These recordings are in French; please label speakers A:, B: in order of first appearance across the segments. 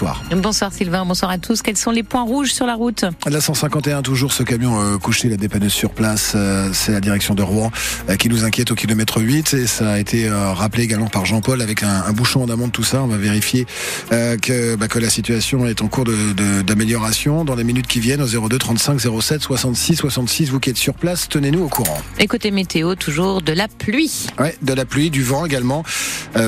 A: bonsoir.
B: Bonsoir Sylvain, bonsoir à tous. Quels sont les points rouges sur la route
A: La 151, toujours ce camion euh, couché, la dépanneuse sur place, euh, c'est la direction de Rouen euh, qui nous inquiète au kilomètre 8 et ça a été rappelé également par Jean-Paul avec un, un, bouchon en amont de tout ça. On va vérifier que, bah, que la situation est en cours d'amélioration. De, Dans les minutes qui viennent, au 02 35 07 66 66, vous qui êtes sur place, tenez-nous au courant.
B: Et côté météo, toujours de la pluie.
A: Ouais, de la pluie, du vent également.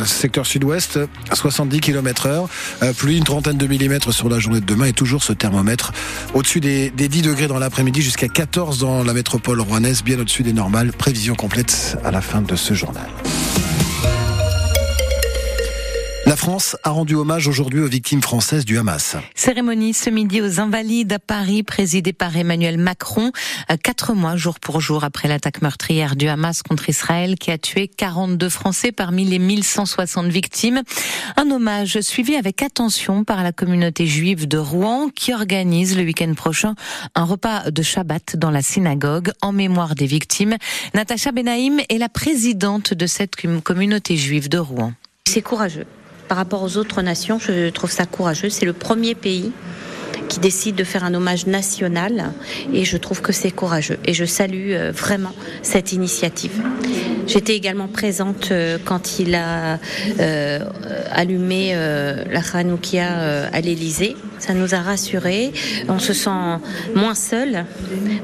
A: secteur sud-ouest, 70 km heure. pluie, une trentaine de millimètres sur la journée de demain et toujours ce thermomètre au-dessus des, des 10 degrés dans l'après-midi jusqu'à 14 dans la métropole rouennaise, bien au-dessus des normales. Prévision complète à la fin de ce journal. La France a rendu hommage aujourd'hui aux victimes françaises du Hamas.
B: Cérémonie ce midi aux Invalides à Paris, présidée par Emmanuel Macron, quatre mois jour pour jour après l'attaque meurtrière du Hamas contre Israël qui a tué 42 Français parmi les 1160 victimes. Un hommage suivi avec attention par la communauté juive de Rouen qui organise le week-end prochain un repas de Shabbat dans la synagogue en mémoire des victimes. Natacha Benaïm est la présidente de cette communauté juive de Rouen.
C: C'est courageux par rapport aux autres nations, je trouve ça courageux. C'est le premier pays qui décide de faire un hommage national et je trouve que c'est courageux et je salue vraiment cette initiative. J'étais également présente quand il a euh, allumé euh, la Hanoukia euh, à l'Élysée. Ça nous a rassurés. On se sent moins seul,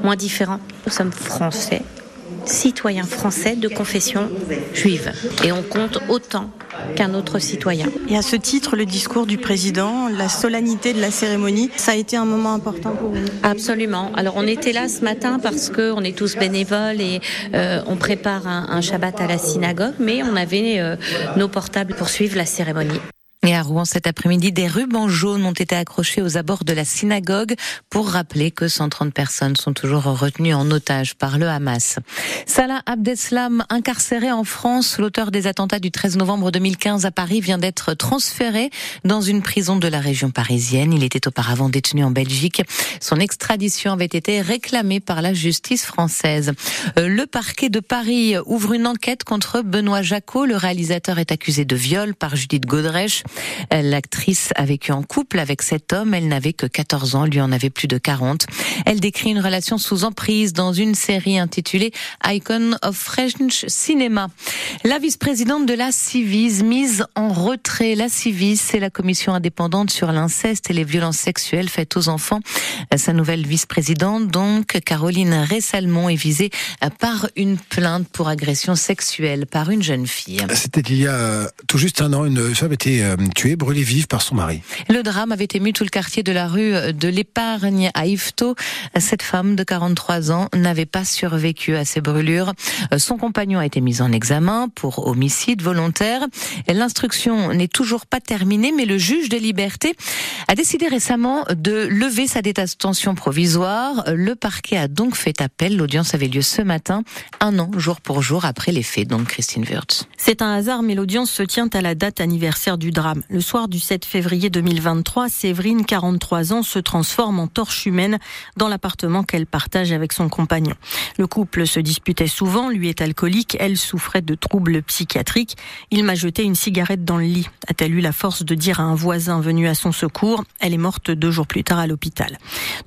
C: moins différent. Nous sommes français, citoyens français de confession juive et on compte autant qu'un autre citoyen.
D: Et à ce titre, le discours du président, la solennité de la cérémonie, ça a été un moment important pour vous
C: Absolument. Alors on était là ce matin parce qu'on est tous bénévoles et euh, on prépare un, un, Shabbat à la synagogue, mais on avait euh, nos portables pour suivre la cérémonie.
B: Et à Rouen cet après-midi, des rubans jaunes ont été accrochés aux abords de la synagogue pour rappeler que 130 personnes sont toujours retenues en otage par le Hamas. Salah Abdeslam, incarcéré en France, l'auteur des attentats du 13 novembre 2015 à Paris, vient d'être transféré dans une prison de la région parisienne. Il était auparavant détenu en Belgique. Son extradition avait été réclamée par la justice française. Le parquet de Paris ouvre une enquête contre Benoît Jacot. Le réalisateur est accusé de viol par Judith Godrèche. L'actrice a vécu en couple avec cet homme. Elle n'avait que 14 ans, lui en avait plus de 40. Elle décrit une relation sous emprise dans une série intitulée Icon of French Cinema. La vice-présidente de la Civis mise en retrait. La Civis, c'est la commission indépendante sur l'inceste et les violences sexuelles faites aux enfants. Sa nouvelle vice-présidente, donc, Caroline Ressalmon, est visée par une plainte pour agression sexuelle par une jeune fille.
A: C'était il y a tout juste un an, une femme était tuée, brûlée vive par son mari.
B: Le drame avait ému tout le quartier de la rue de l'Épargne à Yvetot. Cette femme de 43 ans n'avait pas survécu à ces brûlures. Son compagnon a été mis en examen pour homicide volontaire. L'instruction n'est toujours pas terminée, mais le juge des libertés a décidé récemment de lever sa détention provisoire. Le parquet a donc fait appel. L'audience avait lieu ce matin, un an jour pour jour après les faits. Donc Christine Wurtz.
E: C'est un hasard, mais l'audience se tient à la date anniversaire du drame. Le soir du 7 février 2023, Séverine, 43 ans, se transforme en torche humaine dans l'appartement qu'elle partage avec son compagnon. Le couple se disputait souvent, lui est alcoolique, elle souffrait de troubles psychiatriques. Il m'a jeté une cigarette dans le lit, a-t-elle eu la force de dire à un voisin venu à son secours. Elle est morte deux jours plus tard à l'hôpital.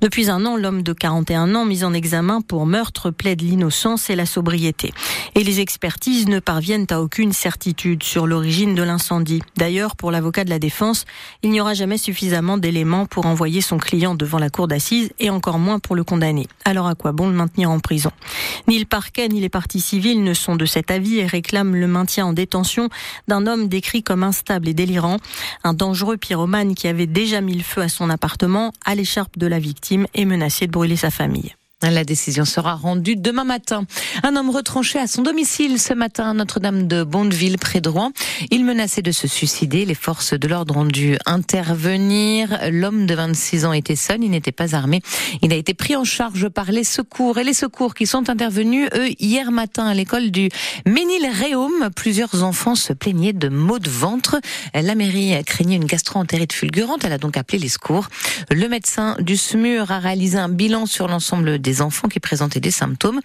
E: Depuis un an, l'homme de 41 ans, mis en examen pour meurtre, plaide l'innocence et la sobriété. Et les expertises ne parviennent à aucune certitude sur l'origine de l'incendie. D'ailleurs, pour l'avocat de la défense, il n'y aura jamais suffisamment d'éléments pour envoyer son client devant la cour d'assises et encore moins pour le condamner. Alors à quoi bon le maintenir en prison? Ni le parquet ni les parties civiles ne sont de cet avis et réclament le maintien en détention d'un homme décrit comme instable et délirant, un dangereux pyromane qui avait déjà mis le feu à son appartement, à l'écharpe de la victime et menacé de brûler sa famille.
B: La décision sera rendue demain matin. Un homme retranché à son domicile ce matin à Notre-Dame de Bondeville, près de Rouen. Il menaçait de se suicider. Les forces de l'ordre ont dû intervenir. L'homme de 26 ans était seul, il n'était pas armé. Il a été pris en charge par les secours et les secours qui sont intervenus, eux, hier matin à l'école du Ménil-Réaume. Plusieurs enfants se plaignaient de maux de ventre. La mairie craignait une gastro-entérite fulgurante. Elle a donc appelé les secours. Le médecin du SMUR a réalisé un bilan sur l'ensemble des enfants qui présentaient des symptômes.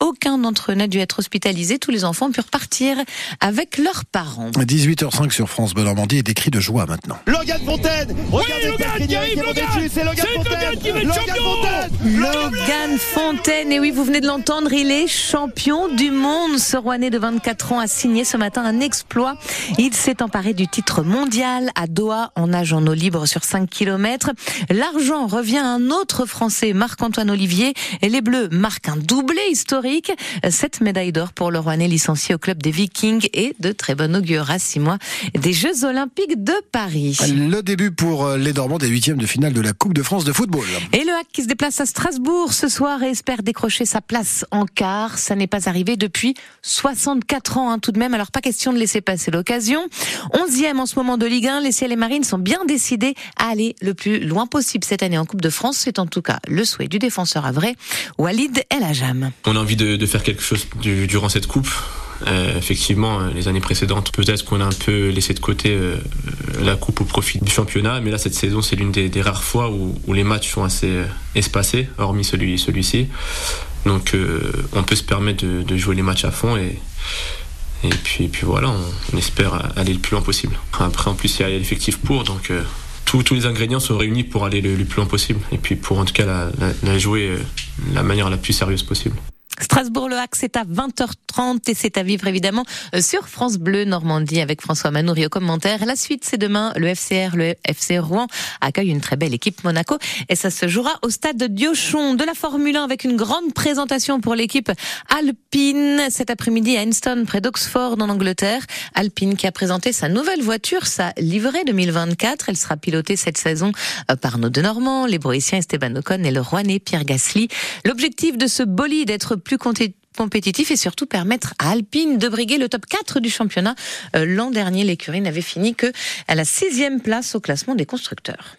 B: Aucun d'entre eux n'a dû être hospitalisé. Tous les enfants purent partir avec leurs parents.
A: 18h05 sur France Bleu Normandie et des cris de joie maintenant.
F: Logan Fontaine Regardez
G: oui, Logan qui arrive, Logan
F: C'est Logan Fontaine
G: Logan
F: Fontaine
B: Logan Fontaine, et oui, vous venez de l'entendre, il est champion du monde. Ce Rouennais de 24 ans a signé ce matin un exploit. Il s'est emparé du titre mondial à Doha en nage en eau libre sur 5 km. L'argent revient à un autre Français, Marc-Antoine Olivier. Et les Bleus marquent un doublé historique. Cette médaille d'or pour le Rouennais licencié au club des Vikings et de très bonne augure à six mois des Jeux Olympiques de Paris.
A: Le début pour euh, les Normands des huitièmes de finale de la Coupe de France de football.
B: Et le HAC qui se déplace à Strasbourg ce soir et espère décrocher sa place en quart. Ça n'est pas arrivé depuis 64 ans hein, tout de même. Alors pas question de laisser passer l'occasion. Onzième en ce moment de Ligue 1, les Ciels et Marines sont bien décidés à aller le plus loin possible cette année en Coupe de France. C'est en tout cas le souhait du défenseur à vrai, Walid El Ajam.
H: On a envie de, faire quelque chose du, durant cette coupe. Euh, effectivement, les années précédentes, peut-être qu'on a un peu laissé de côté euh, la coupe au profit du championnat, mais là cette saison c'est l'une des, rares fois où, les matchs sont assez euh, espacés, hormis celui, celui-ci. Donc euh, on peut se permettre de, jouer les matchs à fond et, et puis, et puis voilà, on, espère aller le plus loin possible. Après en plus il y a l'effectif pour, donc euh, tous, les ingrédients sont réunis pour aller le, plus loin possible et puis pour en tout cas la, la, la jouer la manière la plus sérieuse possible.
B: Strasbourg-le-Hac, c'est à 20h30 et c'est à vivre évidemment sur France Bleu Normandie avec François Manoury au commentaire. La suite, c'est demain. Le FCR, le FC Rouen accueille une très belle équipe Monaco et ça se jouera au stade de Diochon de la Formule 1 avec une grande présentation pour l'équipe Alpine cet après-midi à Enston près d'Oxford en Angleterre. Alpine qui a présenté sa nouvelle voiture, sa livrée 2024. Elle sera pilotée cette saison par nos deux Normands, les Broïciens Esteban Ocon et le Rouennais Pierre Gasly. L'objectif de ce bolide d'être plus compétitif et surtout permettre à Alpine de briguer le top 4 du championnat. Euh, L'an dernier, l'écurie n'avait fini que à la sixième place au classement des constructeurs.